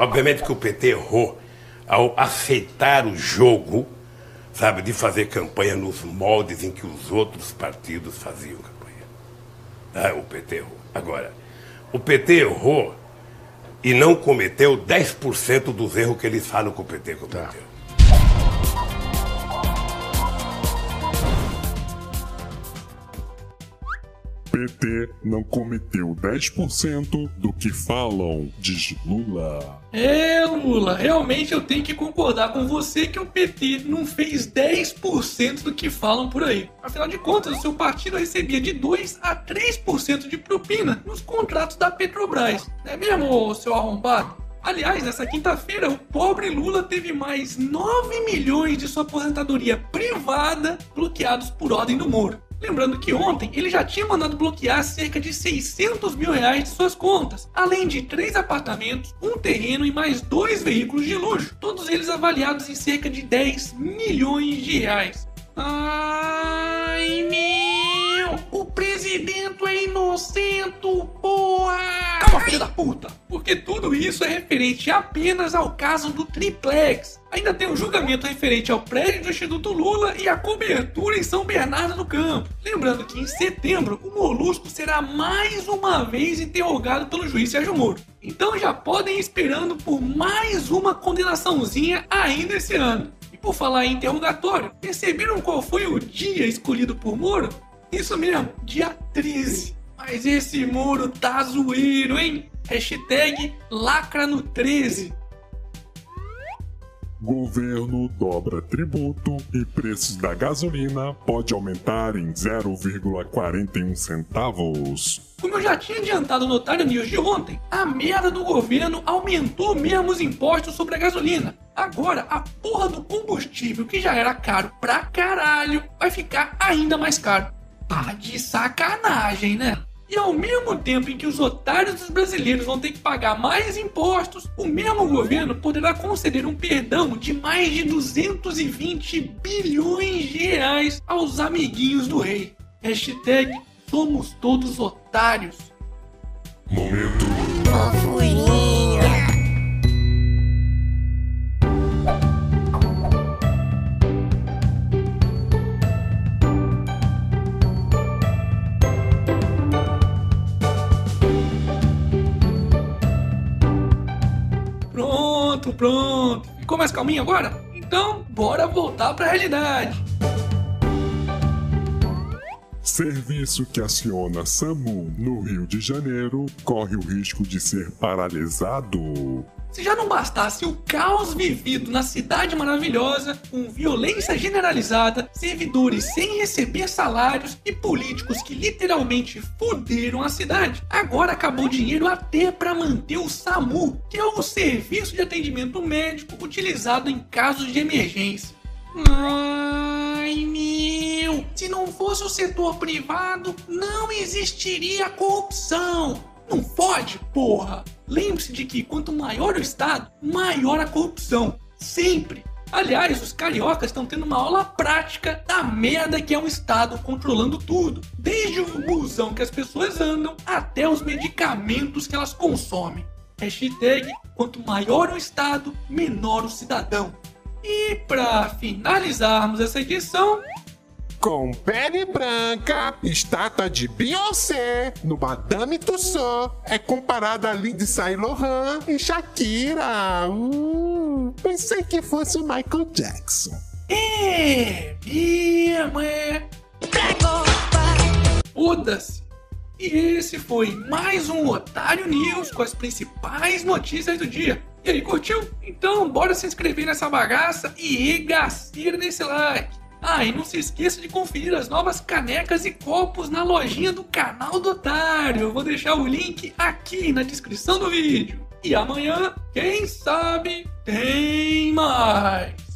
Obviamente que o PT errou ao aceitar o jogo, sabe, de fazer campanha nos moldes em que os outros partidos faziam campanha. Ah, o PT errou. Agora, o PT errou e não cometeu 10% dos erros que eles falam que o PT cometeu. Tá. PT não cometeu 10% do que falam, diz Lula. É, Lula, realmente eu tenho que concordar com você que o PT não fez 10% do que falam por aí. Afinal de contas, o seu partido recebia de 2 a 3% de propina nos contratos da Petrobras. Não é mesmo, seu arrombado? Aliás, nessa quinta-feira, o pobre Lula teve mais 9 milhões de sua aposentadoria privada bloqueados por ordem do Moro. Lembrando que ontem ele já tinha mandado bloquear cerca de 600 mil reais de suas contas, além de três apartamentos, um terreno e mais dois veículos de luxo, todos eles avaliados em cerca de 10 milhões de reais. Ai isso é referente apenas ao caso do triplex. Ainda tem um julgamento referente ao prédio do Instituto Lula e a cobertura em São Bernardo do Campo. Lembrando que em setembro o Molusco será mais uma vez interrogado pelo juiz Sérgio Moro. Então já podem ir esperando por mais uma condenaçãozinha ainda esse ano. E por falar em interrogatório, perceberam qual foi o dia escolhido por Moro? Isso mesmo, dia 13. Mas esse Moro tá zoeiro, hein? Hashtag lacra no 13. Governo dobra tributo e preços da gasolina pode aumentar em 0,41 centavos. Como eu já tinha adiantado no Otário News de ontem, a merda do governo aumentou mesmo os impostos sobre a gasolina. Agora, a porra do combustível, que já era caro pra caralho, vai ficar ainda mais caro. Tá de sacanagem, né? E ao mesmo tempo em que os otários dos brasileiros vão ter que pagar mais impostos, o mesmo governo poderá conceder um perdão de mais de 220 bilhões de reais aos amiguinhos do rei. Hashtag somos todos otários. Momento. Pronto. Ficou mais calminho agora? Então, bora voltar para a realidade. Serviço que aciona SAMU no Rio de Janeiro corre o risco de ser paralisado. Se já não bastasse o caos vivido na cidade maravilhosa, com violência generalizada, servidores sem receber salários e políticos que literalmente fuderam a cidade, agora acabou dinheiro até para manter o SAMU, que é o serviço de atendimento médico utilizado em casos de emergência. Ai meu! Se não fosse o setor privado, não existiria corrupção! Não fode, porra! Lembre-se de que quanto maior o Estado, maior a corrupção. Sempre! Aliás, os cariocas estão tendo uma aula prática da merda que é um Estado controlando tudo. Desde o busão que as pessoas andam até os medicamentos que elas consomem. Hashtag quanto maior o Estado, menor o cidadão. E para finalizarmos essa edição, com pele branca, estátua de Beyoncé no Madame Tussauds é comparada a Lindsay Lohan e Shakira. Uh, pensei que fosse o Michael Jackson. É, mesmo é. Foda-se. E esse foi mais um Otário News com as principais notícias do dia. E aí, curtiu? Então bora se inscrever nessa bagaça e regacer nesse like. Ah, e não se esqueça de conferir as novas canecas e copos na lojinha do canal do Otário. Eu vou deixar o link aqui na descrição do vídeo. E amanhã, quem sabe, tem mais!